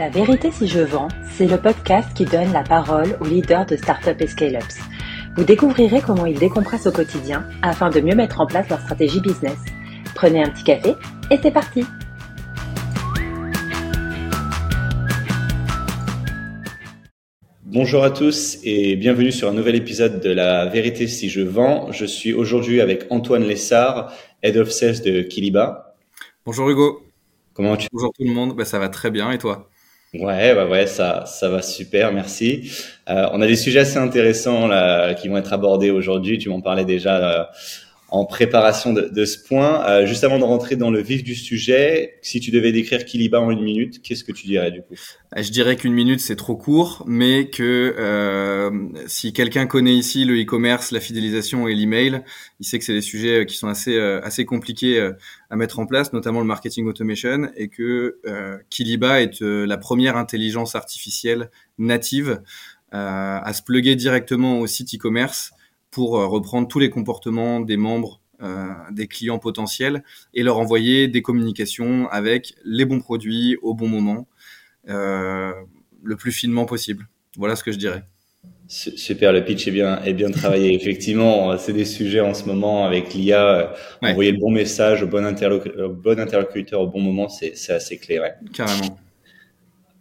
La vérité si je vends, c'est le podcast qui donne la parole aux leaders de startups et scale-ups. Vous découvrirez comment ils décompressent au quotidien afin de mieux mettre en place leur stratégie business. Prenez un petit café et c'est parti Bonjour à tous et bienvenue sur un nouvel épisode de La vérité si je vends. Je suis aujourd'hui avec Antoine Lessard, Head of Sales de Kiliba. Bonjour Hugo. Comment tu Bonjour tout le monde. Bah, ça va très bien et toi? Ouais, ouais, ouais, ça, ça va super, merci. Euh, on a des sujets assez intéressants là qui vont être abordés aujourd'hui. Tu m'en parlais déjà euh, en préparation de, de ce point. Euh, juste avant de rentrer dans le vif du sujet, si tu devais décrire Kiliba en une minute, qu'est-ce que tu dirais du coup? Euh, Je dirais qu'une minute c'est trop court, mais que euh, si quelqu'un connaît ici le e-commerce, la fidélisation et l'email, il sait que c'est des sujets euh, qui sont assez euh, assez compliqués euh, à mettre en place, notamment le marketing automation, et que Kiliba est la première intelligence artificielle native à se plugger directement au site e-commerce pour euh, reprendre tous les comportements des membres euh, des clients potentiels et leur envoyer des communications avec les bons produits au bon moment, euh, le plus finement possible. Voilà ce que je dirais. Su- Super, le pitch est bien, est bien travaillé. Effectivement, c'est des sujets en ce moment avec l'IA. Ouais. Envoyer le bon message au bon, interlocu- au bon interlocuteur au bon moment, c'est c'est assez clé. Ouais. Carrément.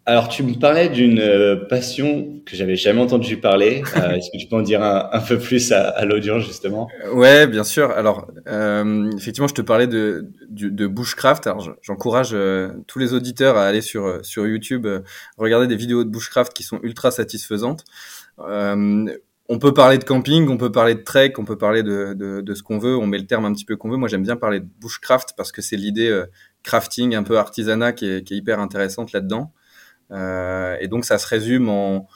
Alors, tu me parlais d'une euh, passion que j'avais jamais entendu parler. Euh, Est-ce que tu peux en dire un, un peu plus à, à l'audience, justement? Euh, Ouais, bien sûr. Alors, euh, effectivement, je te parlais de, de, de bushcraft. Alors, je- j'encourage euh, tous les auditeurs à aller sur, sur YouTube, regarder des vidéos de bushcraft qui sont ultra satisfaisantes. On peut parler de camping, on peut parler de trek, on peut parler de, de, de ce qu'on veut. On met le terme un petit peu qu'on veut. Moi, j'aime bien parler de bushcraft parce que c'est l'idée crafting, un peu artisanat, qui est, qui est hyper intéressante là-dedans. Euh, et donc, ça se résume en,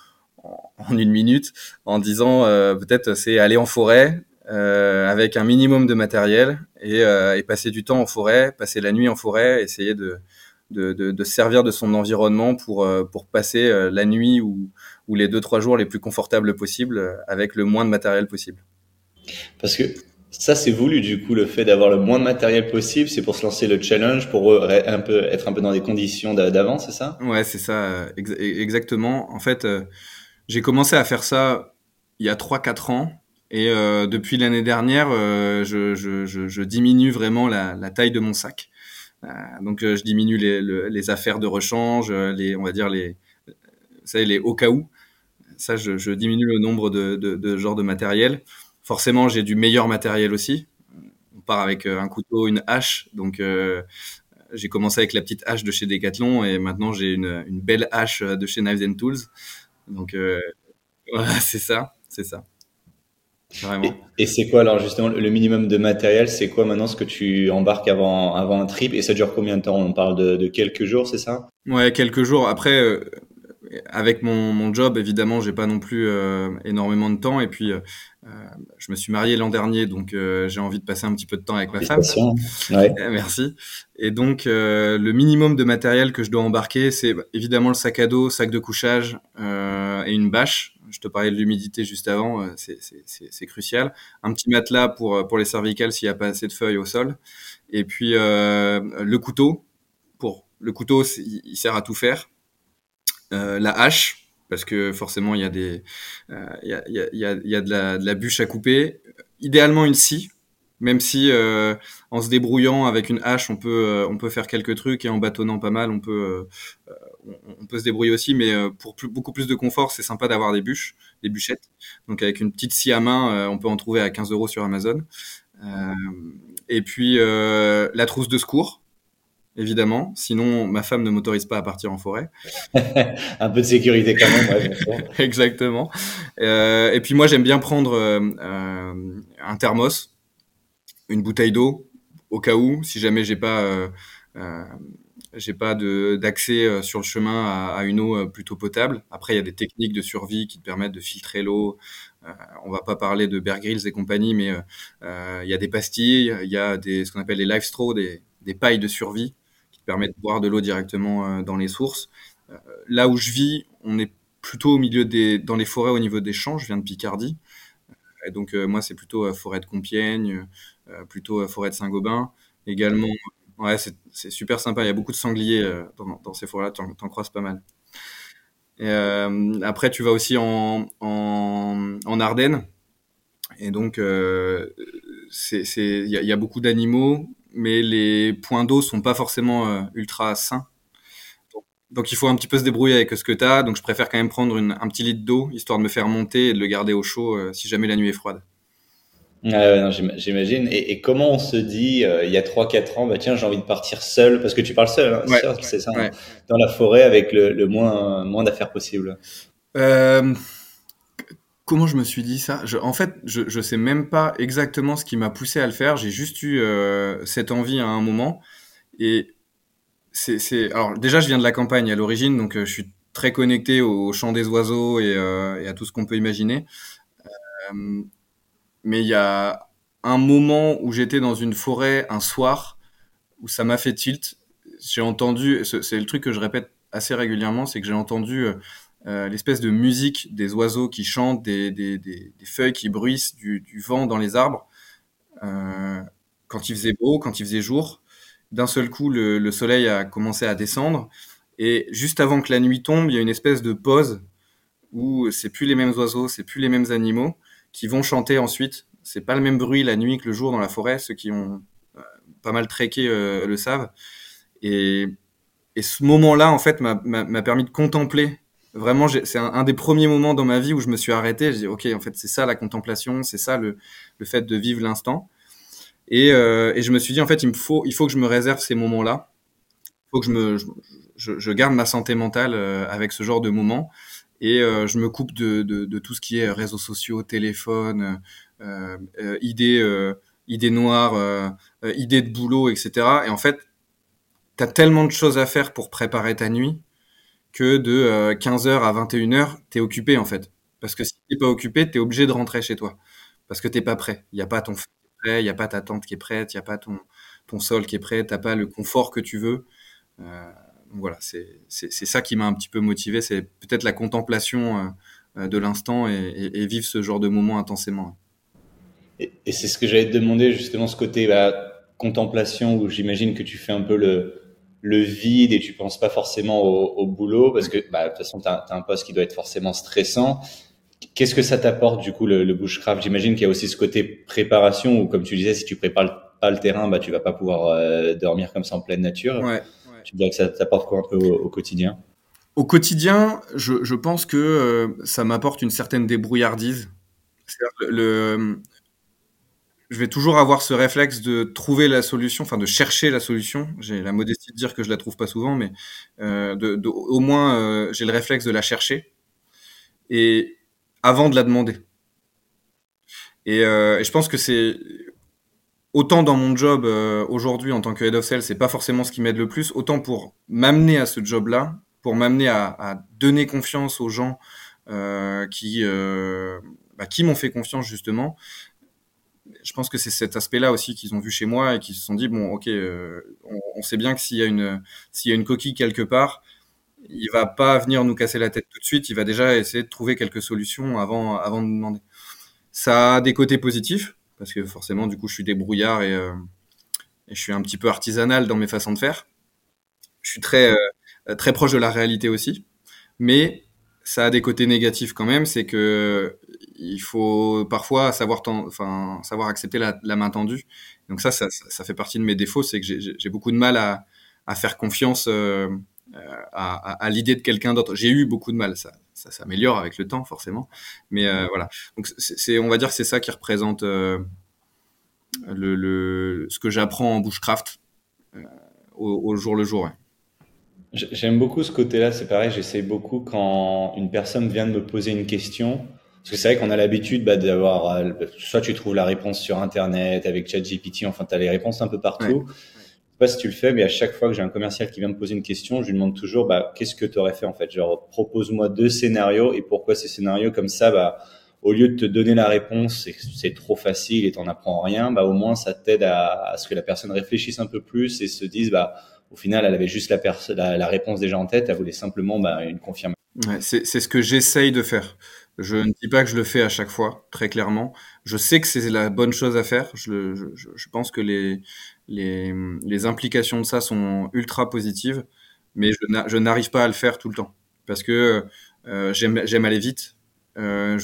en, une minute en disant euh, peut-être c'est aller en forêt, euh, avec un minimum de matériel et, euh, et passer du temps en forêt, passer la nuit en forêt, essayer de, de, de, de se servir de son environnement pour, euh, pour passer euh, la nuit ou, ou les deux trois jours les plus confortables possibles euh, avec le moins de matériel possible. Parce que ça, c'est voulu, du coup, le fait d'avoir le moins de matériel possible, c'est pour se lancer le challenge, pour un peu, être un peu dans des conditions d'a- d'avant, c'est ça? Ouais, c'est ça, euh, ex- exactement. En fait, euh, j'ai commencé à faire ça il y a 3-4 ans. Et euh, depuis l'année dernière, je, diminue vraiment la, taille de mon sac. Donc, je diminue les, le- les affaires de rechange, les, on va dire les, vous savez, les au cas où. Ça, je, je diminue le nombre de, de, de genres de matériel. Forcément, j'ai du meilleur matériel aussi. On part avec euh, un couteau, une hache. Donc, euh, j'ai commencé avec la petite hache de chez Decathlon et maintenant j'ai une, une belle hache de chez Knives and Tools. Donc, euh, voilà, c'est ça, c'est ça. Et, Vraiment. et c'est quoi, alors, justement, le minimum de matériel, c'est quoi maintenant ce que tu embarques avant, avant un trip? Et ça dure combien de temps? On parle de, de quelques jours, c'est ça? Ouais, quelques jours. Après, euh, avec mon, mon job, évidemment, j'ai pas non plus euh, énormément de temps. Et puis, euh, euh, je me suis marié l'an dernier, donc euh, j'ai envie de passer un petit peu de temps avec ma femme. Ouais. Merci. Et donc, euh, le minimum de matériel que je dois embarquer, c'est évidemment le sac à dos, sac de couchage euh, et une bâche. Je te parlais de l'humidité juste avant, c'est- c'est c'est- c'est crucial. Un petit matelas pour, pour les cervicales s'il n'y a pas assez de feuilles au sol. Et puis, euh, le couteau. Pour le couteau, il sert à tout faire. Euh, la hache, parce que forcément, il y a, des, euh, y il y a, y a- de, la, bûche à couper. Idéalement, une scie, même si euh, en se débrouillant avec une hache, on peut, euh, on peut faire quelques trucs et en bâtonnant pas mal, on peut, euh, euh, on, peut se débrouiller aussi. Mais euh, pour beaucoup plus de confort, c'est sympa d'avoir des bûches, des bûchettes. Donc avec une petite scie à main, euh, on peut en trouver à 15 euros sur Amazon. Euh, et puis euh, la trousse de secours, évidemment. Sinon, ma femme ne m'autorise pas à partir en forêt. Un peu de sécurité quand même, ouais, bien sûr. Exactement. Euh, et puis moi, j'aime bien prendre euh, un thermos, une bouteille d'eau, au cas où, si jamais j'ai pas, euh, j'ai pas d'accès sur le chemin à, à une eau plutôt potable. Après, il y a des techniques de survie qui te permettent de filtrer l'eau. On va pas parler de Bear Grylls et compagnie, mais il y a des pastilles, il y a des, ce qu'on appelle les life straws, des, des pailles de survie permettent de boire de l'eau directement euh, dans les sources. Euh, là où je vis, on est plutôt au milieu des, dans les forêts au niveau des champs. Je viens de Picardie. Et donc, euh, moi, c'est plutôt euh, forêt de Compiègne, euh, plutôt euh, forêt de Saint-Gobain. Également, Ouais, c'est super sympa. Il y a beaucoup de sangliers dans, ces forêts-là. T'en en croises pas mal. Après, tu vas aussi en, en, en Ardennes. Et donc, il y, y, a beaucoup d'animaux, mais les points d'eau sont pas forcément ultra sains. Donc il faut un petit peu se débrouiller avec ce que tu as. Donc je préfère quand même prendre un petit litre d'eau, histoire de me faire monter et de le garder au chaud euh, si jamais la nuit est froide. Ah j'imagine. Et, comment on se dit, euh, il y a 3-4 ans, bah tiens, j'ai envie de partir seul, parce que tu parles seul, hein, c'est ça, hein, dans la forêt avec le, moins, moins d'affaires possible. Euh, comment je me suis dit ça? En fait, je ne sais même pas exactement ce qui m'a poussé à le faire. J'ai juste eu cette envie à un moment. Et c'est, alors déjà, je viens de la campagne à l'origine, donc euh, je suis très connecté au chant des oiseaux et, euh, et à tout ce qu'on peut imaginer. Euh, mais il y a un moment où j'étais dans une forêt un soir où ça m'a fait tilt. J'ai entendu, c'est le truc que je répète assez régulièrement, c'est que j'ai entendu euh, l'espèce de musique des oiseaux qui chantent, des, des, des, feuilles qui bruissent, du, vent dans les arbres. Euh, quand il faisait beau, quand il faisait jour, d'un seul coup, le, soleil a commencé à descendre. Et juste avant que la nuit tombe, il y a une espèce de pause où c'est plus les mêmes oiseaux, c'est plus les mêmes animaux qui vont chanter ensuite. C'est pas le même bruit la nuit que le jour dans la forêt. Ceux qui ont euh, pas mal trekké euh, le savent. Et, ce moment-là, en fait, m'a permis de contempler. Vraiment, c'est un, des premiers moments dans ma vie où je me suis arrêté. J'ai dit, ok, en fait, c'est ça la contemplation, c'est ça le, fait de vivre l'instant. Et, euh, et, je me suis dit, en fait, il faut, il faut que je me réserve ces moments-là. Il faut que je je, je, garde ma santé mentale euh, avec ce genre de moments. Et euh, je me coupe de, tout ce qui est réseaux sociaux, téléphone, euh, idées, idées noires, idées de boulot, etc. Et en fait, tu as tellement de choses à faire pour préparer ta nuit que de 15h à 21h, tu es occupé, en fait. Parce que si tu pas occupé, tu es obligé de rentrer chez toi. Parce que t'es pas prêt. Il n'y a pas ton il n'y a pas ta tente qui est prête, il n'y a pas ton, ton sol qui est prêt, tu n'as pas le confort que tu veux. Euh, voilà, c'est ça qui m'a un petit peu motivé, c'est peut-être la contemplation euh, de l'instant et, et, vivre ce genre de moment intensément. Et, et c'est ce que j'allais te demander, justement, ce côté bah, contemplation où j'imagine que tu fais un peu le, le vide et tu penses pas forcément au, au boulot parce que bah, de toute façon, tu as, as, un poste qui doit être forcément stressant. Qu'est-ce que ça t'apporte du coup le, le bushcraft J'imagine qu'il y a aussi ce côté préparation où, comme tu disais, si tu prépares pas le terrain, bah tu vas pas pouvoir euh, dormir comme ça en pleine nature. Ouais, Tu dirais que ça t'apporte quoi un peu au, quotidien? Au quotidien, je, je pense que euh, ça m'apporte une certaine débrouillardise. Le, le, je vais toujours avoir ce réflexe de trouver la solution, enfin de chercher la solution. J'ai la modestie de dire que je la trouve pas souvent, mais euh, au moins euh, j'ai le réflexe de la chercher. Et avant de la demander. Et, euh, je pense que c'est autant dans mon job aujourd'hui en tant que head of sales, c'est pas forcément ce qui m'aide le plus, autant pour m'amener à ce job-là, pour m'amener à, donner confiance aux gens qui bah, qui m'ont fait confiance justement. Je pense que c'est cet aspect-là aussi qu'ils ont vu chez moi et qu'ils se sont dit bon, ok, euh, on, sait bien que s'il y a une coquille quelque part, il va pas venir nous casser la tête tout de suite. Il va déjà essayer de trouver quelques solutions avant, avant de demander. Ça a des côtés positifs parce que forcément, du coup, je suis débrouillard et, euh, je suis un petit peu artisanal dans mes façons de faire. Je suis très, euh, très proche de la réalité aussi, mais ça a des côtés négatifs quand même. C'est que il faut parfois savoir, enfin, savoir accepter la, main tendue. Donc ça, ça, ça fait partie de mes défauts, c'est que j'ai beaucoup de mal à, à faire confiance. Euh, euh, à, à, l'idée de quelqu'un d'autre. J'ai eu beaucoup de mal, ça, ça s'améliore avec le temps forcément, mais euh, voilà. Donc c'est, on va dire, c'est ça qui représente euh, le, le, ce que j'apprends en bushcraft euh, au, au, jour le jour. J'aime beaucoup ce côté-là. C'est pareil, j'essaie beaucoup quand une personne vient de me poser une question. Parce que c'est vrai qu'on a l'habitude bah, d'avoir, soit tu trouves la réponse sur Internet avec ChatGPT, enfin tu as les réponses un peu partout. Ouais sais pas si tu le fais, mais à chaque fois que j'ai un commercial qui vient me poser une question, je lui demande toujours, bah, qu'est-ce que tu aurais fait en fait? Genre, propose-moi deux scénarios et pourquoi ces scénarios? Comme ça, bah, au lieu de te donner la réponse, c'est trop facile et t'en apprends rien, bah, au moins ça t'aide à, à, ce que la personne réfléchisse un peu plus et se dise, bah, au final, elle avait juste la, la, la réponse déjà en tête, elle voulait simplement bah, une confirmation. Ouais, c'est ce que j'essaye de faire. Je ne dis pas que je le fais à chaque fois, très clairement. Je sais que c'est la bonne chose à faire. Je, je, je pense que les, les, les, implications de ça sont ultra positives, mais je n'arrive pas à le faire tout le temps parce que euh, j'aime aller vite. Euh,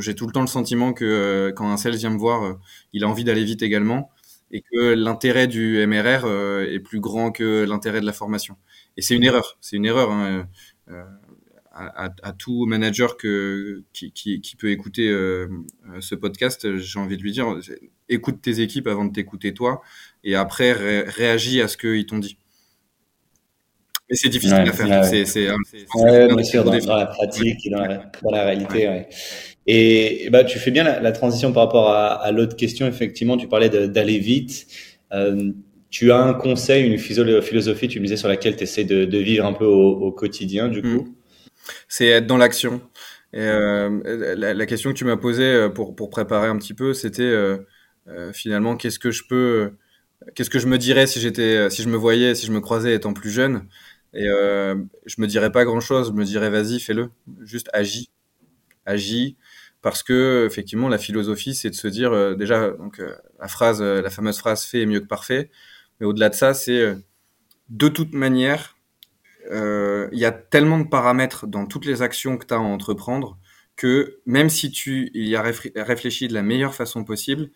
j'ai tout le temps le sentiment que euh, quand un sales vient me voir, euh, il a envie d'aller vite également et que l'intérêt du MRR euh, est plus grand que l'intérêt de la formation. Et c'est une erreur. C'est une erreur. Hein, à, à, tout manager que, qui, qui, qui peut écouter euh, ce podcast, j'ai envie de lui dire écoute tes équipes avant de t'écouter toi et après ré réagis à ce qu'ils t'ont dit. Mais c'est difficile à faire. C'est, c'est, ouais, bien sûr, dans, dans, la pratique et dans la, dans la réalité. Ouais. Et bah, tu fais bien la, la transition par rapport à, à l'autre question. Effectivement, tu parlais d'aller vite. Euh, tu as un conseil, une philosophie, tu me disais, sur laquelle tu essaies de, de, vivre un peu au, au quotidien, du coup? C'est être dans l'action. Euh, la, question que tu m'as posée euh, pour, pour préparer un petit peu, c'était euh, finalement qu'est-ce que je peux, qu'est-ce que je me dirais si j'étais, si je me voyais, si je me croisais étant plus jeune? Et je me dirais pas grand-chose. Je me dirais vas-y, fais-le, juste agis, agis, parce que effectivement la philosophie, c'est de se dire déjà donc la phrase, la fameuse phrase fait est mieux que parfait. Mais au-delà de ça, c'est de toute manière, il y a tellement de paramètres dans toutes les actions que tu as à entreprendre que même si tu y as réfléchi de la meilleure façon possible,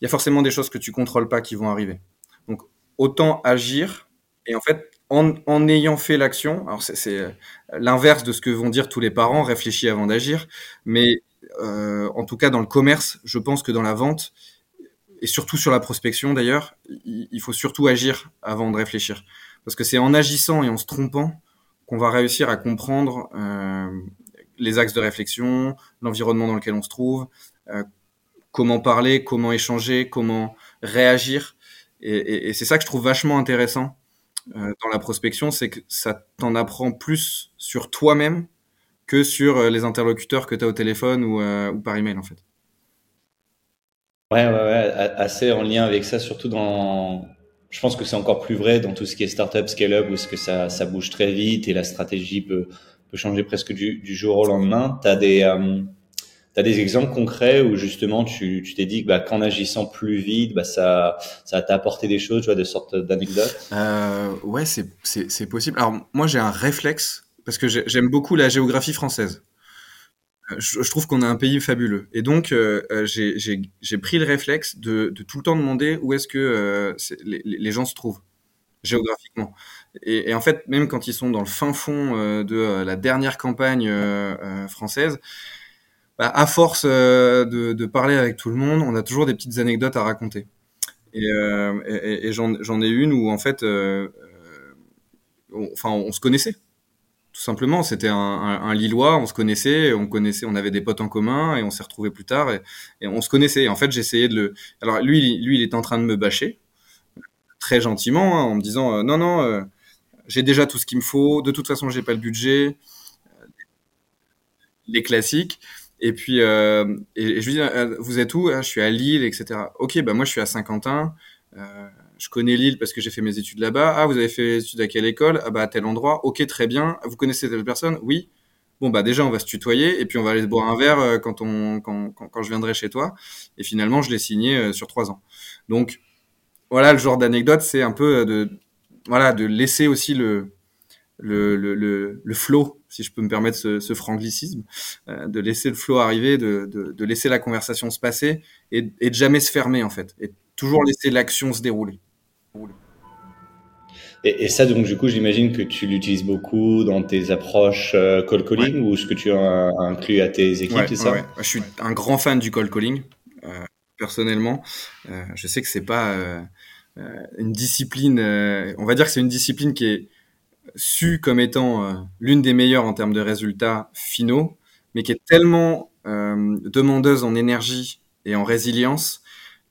il y a forcément des choses que tu contrôles pas qui vont arriver. Donc autant agir et en fait en, en ayant fait l'action, alors c'est l'inverse de ce que vont dire tous les parents, réfléchis avant d'agir, mais euh, en tout cas dans le commerce, je pense que dans la vente et surtout sur la prospection d'ailleurs, il faut surtout agir avant de réfléchir. Parce que c'est en agissant et en se trompant qu'on va réussir à comprendre euh, les axes de réflexion, l'environnement dans lequel on se trouve, euh, comment parler, comment échanger, comment réagir. Et, c'est ça que je trouve vachement intéressant euh, dans la prospection, c'est que ça t'en apprend plus sur toi-même que sur les interlocuteurs que tu as au téléphone ou, ou par email en fait. Ouais, ouais, ouais, assez en lien avec ça, surtout dans, je pense que c'est encore plus vrai dans tout ce qui est startup, scale-up, où ce que ça, ça bouge très vite et la stratégie peut, peut changer presque du, du jour au lendemain. Tu des, euh, as des exemples concrets où justement tu t'es dit que bah, qu'en agissant plus vite, bah, ça ça t'a apporté des choses, tu vois, de sortes d'anecdotes? Euh, Ouais, c'est possible. Alors moi j'ai un réflexe, parce que j'aime beaucoup la géographie française je, trouve qu'on a un pays fabuleux. Et donc, euh, euh j'ai pris le réflexe de, tout le temps demander où est-ce que euh, les, gens se trouvent géographiquement. Et, en fait, même quand ils sont dans le fin fond de la dernière campagne française, bah, à force de, parler avec tout le monde, on a toujours des petites anecdotes à raconter. Et, j'en ai une où en fait, enfin, on se connaissait simplement, c'était un, Lillois, on se connaissait, on connaissait, on avait des potes en commun et on s'est retrouvés plus tard et, on se connaissait. En fait, j'essayais de le. Alors lui, lui, il est en train de me bâcher très gentiment hein, en me disant euh, non, non, euh, j'ai déjà tout ce qu'il me faut. De toute façon, j'ai pas le budget. Les classiques. Et puis, euh, et, je lui dis, vous êtes où? Ah, Je suis à Lille, etc. Ok, bah moi, je suis à Saint-Quentin. Je connais Lille parce que j'ai fait mes études là-bas. Ah, vous avez fait mes études à quelle école? Ah bah à tel endroit. Ok, très bien. Vous connaissez telle personne? Oui. Bon bah déjà on va se tutoyer et puis on va aller boire un verre euh, quand on quand, quand, je viendrai chez toi. Et finalement je l'ai signé euh, sur trois ans. Donc voilà le genre d'anecdote, c'est un peu de voilà de laisser aussi le le, le, le, le flow, si je peux me permettre ce, ce franglicisme, euh, de laisser le flow arriver, de, de, de, laisser la conversation se passer et, et de jamais se fermer en fait, et toujours laisser l'action se dérouler. Et, et, ça, donc, du coup, j'imagine que tu l'utilises beaucoup dans tes approches euh, call calling ouais. ou ce que tu as inclus à tes équipes, ouais, c'est ça? ouais. Je suis un grand fan du call calling, euh, personnellement. Euh, je sais que c'est pas euh, une discipline, on va dire que c'est une discipline qui est su comme étant l'une des meilleures en termes de résultats finaux, mais qui est tellement demandeuse en énergie et en résilience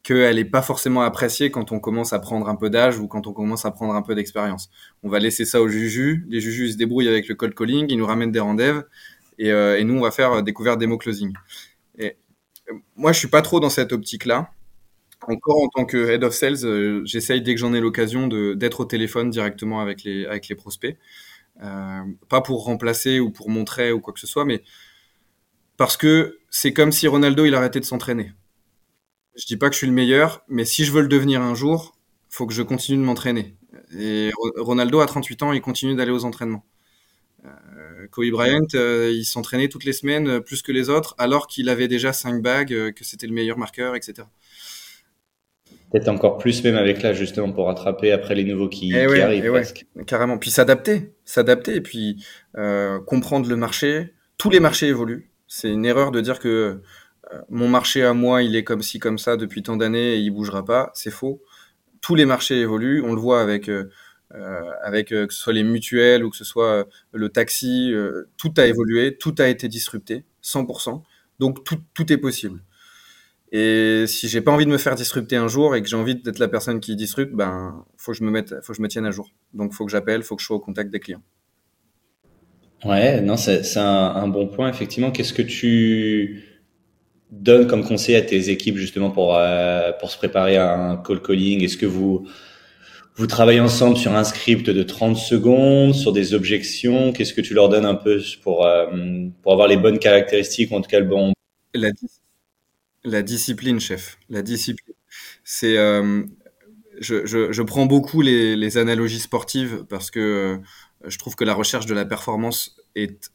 qu'elle n'est pas forcément appréciée quand on commence à prendre un peu d'âge ou quand on commence à prendre un peu d'expérience. On va laisser ça aux jujus, les jujus ils se débrouillent avec le cold calling, ils nous ramènent des rendez-vous et, euh, nous on va faire découverte démo closing. Et moi je suis pas trop dans cette optique-là. Encore en tant que head of sales, euh, j'essaye dès que j'en ai l'occasion d'être au téléphone directement avec les, prospects. Euh, pas pour remplacer ou pour montrer ou quoi que ce soit, mais parce que c'est comme si Ronaldo il arrêtait de s'entraîner. Je dis pas que je suis le meilleur, mais si je veux le devenir un jour, faut que je continue de m'entraîner. Et Ronaldo, à 38 ans, il continue d'aller aux entraînements. Euh, Kobe Bryant, euh, il s'entraînait toutes les semaines euh, plus que les autres, alors qu'il avait déjà 5 bagues, que c'était le meilleur marqueur, etc. Peut-être encore plus même avec là, justement, pour rattraper après les nouveaux qui, eh arrivent. Eh carrément. Puis s'adapter, s'adapter, et puis comprendre le marché. Tous les marchés évoluent. C'est une erreur de dire que mon marché à moi, il est comme ci, comme ça depuis tant d'années et il bougera pas. C'est faux. Tous les marchés évoluent. On le voit avec euh, avec euh, que ce soit les mutuelles ou que ce soit euh, le taxi, tout a évolué, tout a été disrupté, 100%. Donc tout, tout est possible. Et si j'ai pas envie de me faire disrupter un jour et que j'ai envie d'être la personne qui disrupte, ben faut que je me mette, faut que je me tienne à jour. Donc faut que j'appelle, faut que je sois au contact des clients. Ouais, non, c'est un, bon point effectivement. Qu'est-ce que tu donnes comme conseil à tes équipes justement pour pour se préparer à un call calling? Est-ce que vous vous travaillez ensemble sur un script de 30 secondes, sur des objections? Qu'est-ce que tu leur donnes un peu pour, euh, pour avoir les bonnes caractéristiques, en tout cas le bon La, la discipline, chef. La discipline. C'est, euh, je, je, je, prends beaucoup les, les, analogies sportives parce que euh, je trouve que la recherche de la performance est,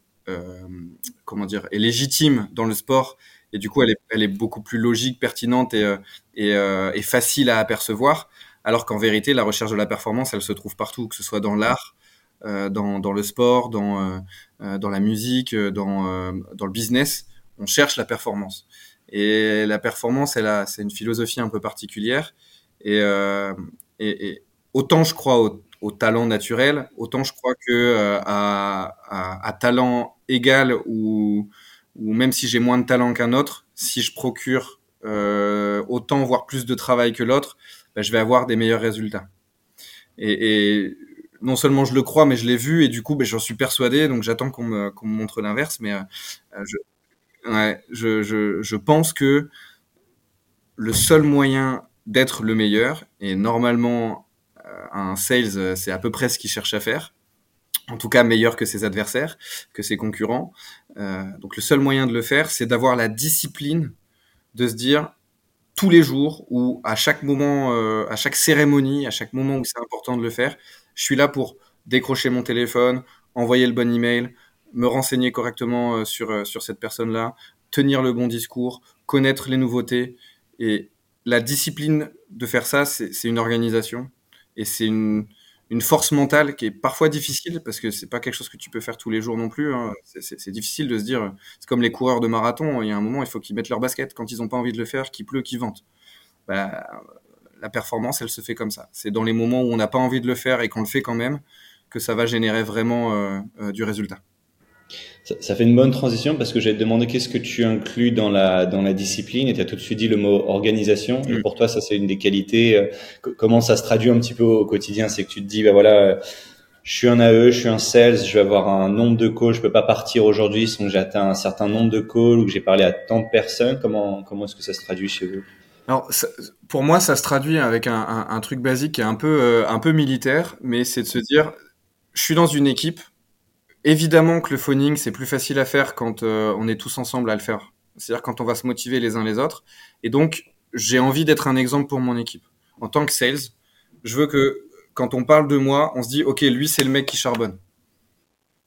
comment dire, est légitime dans le sport et du coup elle est, elle est beaucoup plus logique, pertinente et, et, et facile à apercevoir alors qu'en vérité, la recherche de la performance, elle se trouve partout, que ce soit dans l'art, euh, dans, dans, le sport, dans, euh, euh dans la musique, euh, dans, euh, dans le business. On cherche la performance. Et la performance, elle a, c'est une philosophie un peu particulière. Et, et, et autant je crois au, au, talent naturel, autant je crois que à, à, à, talent égal ou, ou même si j'ai moins de talent qu'un autre, si je procure autant voire plus de travail que l'autre, ben, je vais avoir des meilleurs résultats. Et, et, non seulement je le crois, mais je l'ai vu et du coup, ben, j'en suis persuadé. Donc j'attends qu'on me, qu'on me, montre l'inverse. Mais euh, je, ouais, je, je, je, pense que le seul moyen d'être le meilleur, et normalement euh, un sales, c'est à peu près ce qu'il cherche à faire, en tout cas meilleur que ses adversaires, que ses concurrents. Euh, donc le seul moyen de le faire, c'est d'avoir la discipline de se dire tous les jours ou à chaque moment, euh, à chaque cérémonie, à chaque moment où c'est important de le faire, je suis là pour décrocher mon téléphone, envoyer le bon email, me renseigner correctement euh, sur, sur cette personne-là, tenir le bon discours, connaître les nouveautés. Et la discipline de faire ça, c'est une organisation et c'est une, une force mentale qui est parfois difficile parce que c'est pas quelque chose que tu peux faire tous les jours non plus. Hein. C'est difficile de se dire, c'est comme les coureurs de marathon, il y a un moment, il faut qu'ils mettent leur basket quand ils n'ont pas envie de le faire, qu'il pleut, qu'ils ventent. Bah, la performance, elle se fait comme ça. C'est dans les moments où on n'a pas envie de le faire et qu'on le fait quand même que ça va générer vraiment euh, euh, du résultat. Ça, fait une bonne transition parce que j'allais te demander qu'est-ce que tu inclus dans la, dans la discipline et tu as tout de suite dit le mot organisation. Et mm. pour toi, ça, c'est une des qualités. Euh, comment ça se traduit un petit peu au quotidien C'est que tu te dis, bah voilà, je suis un AE, je suis un sales, je vais avoir un nombre de calls, je peux pas partir aujourd'hui sans que j'ai atteint un certain nombre de calls ou que j'ai parlé à tant de personnes. Comment, comment est-ce que ça se traduit chez vous? Alors, pour moi, ça se traduit avec un, un, un truc basique qui est un peu, euh, un peu militaire, mais c'est de se dire, je suis dans une équipe, Évidemment que le phoning, c'est plus facile à faire quand euh, on est tous ensemble à le faire. C'est-à-dire quand on va se motiver les uns les autres. Et donc, j'ai envie d'être un exemple pour mon équipe. En tant que sales, je veux que quand on parle de moi, on se dit, OK, lui, c'est le mec qui charbonne.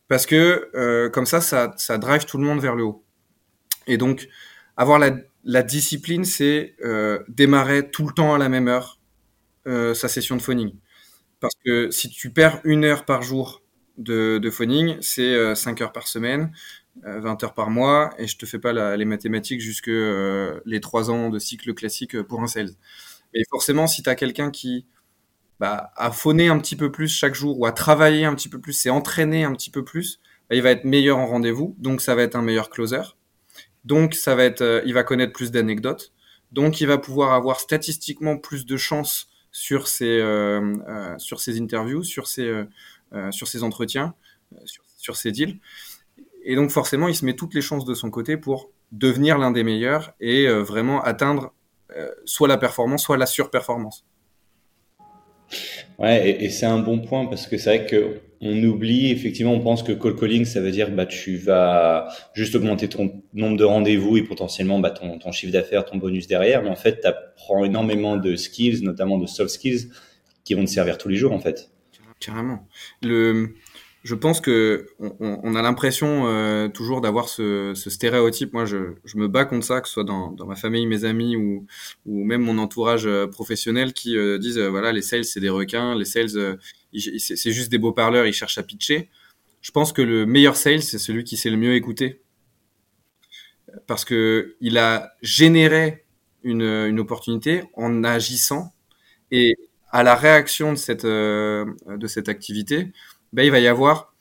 Parce que euh, comme ça, ça, ça drive tout le monde vers le haut. Et donc, avoir la, la discipline, c'est euh, démarrer tout le temps à la même heure euh, sa session de phoning. Parce que si tu perds une heure par jour de, phoning, c'est 5 euh, heures par semaine, 20 euh, heures par mois, et je te fais pas les mathématiques jusque euh, les 3 ans de cycle classique pour un sales. Et forcément, si tu as quelqu'un qui bah, a phoné un petit peu plus chaque jour, ou a travaillé un petit peu plus, s'est entraîné un petit peu plus, bah, il va être meilleur en rendez-vous, donc ça va être un meilleur closer. Donc ça va être, il va connaître plus d'anecdotes, donc il va pouvoir avoir statistiquement plus de chances sur ses, sur ses interviews, sur ses, sur ses entretiens, euh, sur, sur ses deals. Et donc forcément, il se met toutes les chances de son côté pour devenir l'un des meilleurs et euh, vraiment atteindre soit la performance, soit la surperformance. Ouais, et, et c'est un bon point parce que c'est vrai que on oublie, effectivement, on pense que call calling, ça veut dire bah tu vas juste augmenter ton nombre de rendez-vous et potentiellement bah, ton, ton chiffre d'affaires, ton bonus derrière. Mais en fait, tu apprends énormément de skills, notamment de soft skills, qui vont te servir tous les jours en fait. Carrément. Le, je pense que on, a l'impression euh, toujours d'avoir ce, stéréotype. Moi, je, me bats contre ça, que ce soit dans, ma famille, mes amis ou, même mon entourage euh, professionnel qui euh, disent voilà les sales c'est des requins, les sales c'est juste des beaux parleurs, ils cherchent à pitcher. Je pense que le meilleur sales c'est celui qui sait le mieux écouter parce que il a généré une, une opportunité en agissant et à la réaction de cette de cette activité ben, il va y avoir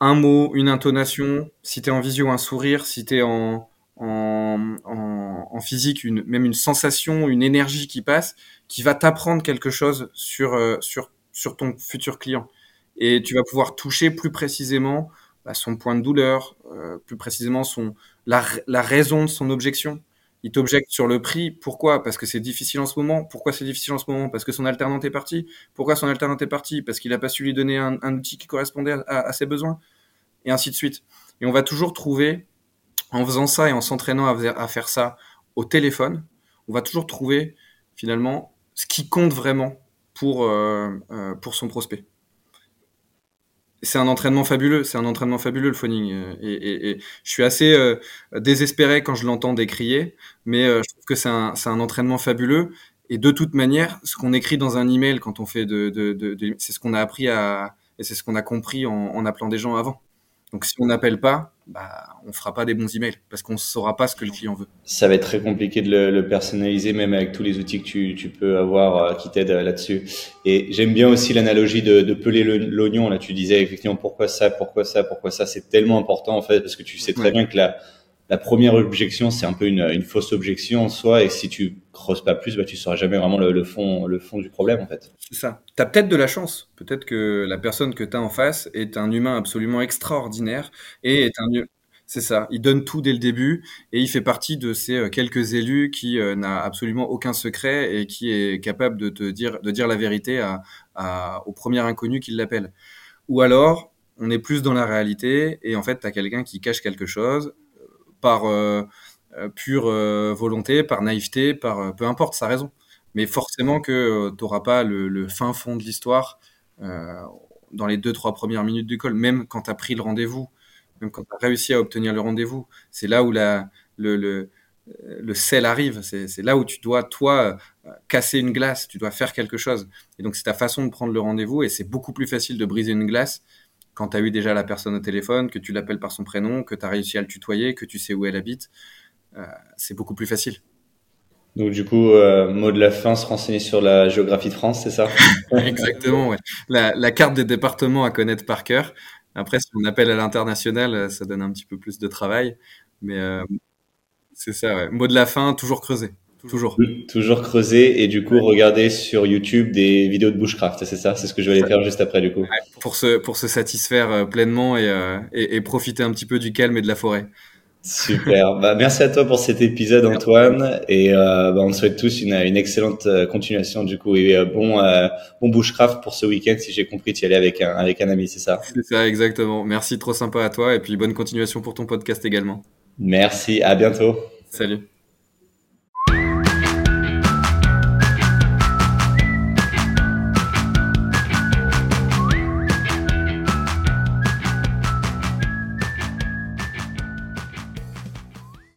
un mot, une intonation, si tu es en visio, un sourire, si tu es en, en, en, en, physique, une, même une sensation, une énergie qui passe, qui va t'apprendre quelque chose sur, euh, sur, sur ton futur client. Et tu vas pouvoir toucher plus précisément bah, son point de douleur, euh, plus précisément son, la, la raison de son objection il t'objecte sur le prix. Pourquoi? Parce que c'est difficile en ce moment. Pourquoi c'est difficile en ce moment? Parce que son alternante est parti. Pourquoi son alternante est parti? Parce qu'il n'a pas su lui donner un, outil qui correspondait à, ses besoins? Et ainsi de suite. Et on va toujours trouver, en faisant ça et en s'entraînant à, faire ça au téléphone, on va toujours trouver finalement ce qui compte vraiment pour, euh, euh, pour son prospect c'est un entraînement fabuleux, c'est un entraînement fabuleux le phoning. Euh, et, et, et je suis assez euh, désespéré quand je l'entends décrier, mais euh, je trouve que c'est un, un, entraînement fabuleux. Et de toute manière, ce qu'on écrit dans un email quand on fait de, de, de, de c'est ce qu'on a appris à, et c'est ce qu'on a compris en, en appelant des gens avant. Donc si on n'appelle pas, bah, on fera pas des bons emails parce qu'on ne saura pas ce que le client veut. Ça va être très compliqué de le, le personnaliser, même avec tous les outils que tu, tu peux avoir euh, qui t'aident euh, là-dessus. Et j'aime bien aussi l'analogie de, de peler l'oignon. Là, tu disais effectivement pourquoi ça, pourquoi ça, pourquoi ça? C'est tellement important en fait parce que tu sais très ouais. bien que la, la première objection, c'est un peu une, fausse objection en soi, et si tu creuses pas plus, bah, tu sauras jamais vraiment le, le, fond, le fond du problème, en fait. C'est ça. Tu as peut-être de la chance. Peut-être que la personne que tu as en face est un humain absolument extraordinaire, et est un... C'est ça. Il donne tout dès le début, et il fait partie de ces euh, quelques élus qui euh, n'a absolument aucun secret, et qui est capable de te dire, de dire la vérité à, à, au premier inconnu qui l'appelle. Ou alors, on est plus dans la réalité, et en fait, tu as quelqu'un qui cache quelque chose, par euh, pure euh, volonté, par naïveté, par euh, peu importe sa raison. Mais forcément que tu n'auras pas le, fin fond de l'histoire dans les deux, trois premières minutes du call, même quand tu as pris le rendez-vous, même quand tu as réussi à obtenir le rendez-vous. C'est là où la, le, le, le sel arrive. C'est là où tu dois, toi, casser une glace, tu dois faire quelque chose. Et donc, c'est ta façon de prendre le rendez-vous et c'est beaucoup plus facile de briser une glace quand tu as eu déjà la personne au téléphone, que tu l'appelles par son prénom, que tu as réussi à le tutoyer, que tu sais où elle habite, euh, c'est beaucoup plus facile. Donc du coup, euh, mot de la fin, se renseigner sur la géographie de France, c'est ça Exactement, ouais. La, la, carte des départements à connaître par cœur. Après, si on appelle à l'international, ça donne un petit peu plus de travail. Mais euh, c'est ça, ouais. Mot de la fin, toujours creuser. Toujours. Toujours creuser et du coup regarder sur YouTube des vidéos de bushcraft, c'est ça? C'est ce que je vais aller faire juste après du coup. Pour se, pour se satisfaire euh, pleinement et, euh, et, et, profiter un petit peu du calme et de la forêt. Super. bah, merci à toi pour cet épisode Antoine et euh, bah, on souhaite tous une, une excellente continuation du coup et euh, bon bon bushcraft pour ce week-end si j'ai compris tu y allais avec un avec un ami c'est ça? C'est ça exactement. Merci trop sympa à toi et puis bonne continuation pour ton podcast également. Merci. À bientôt. Salut.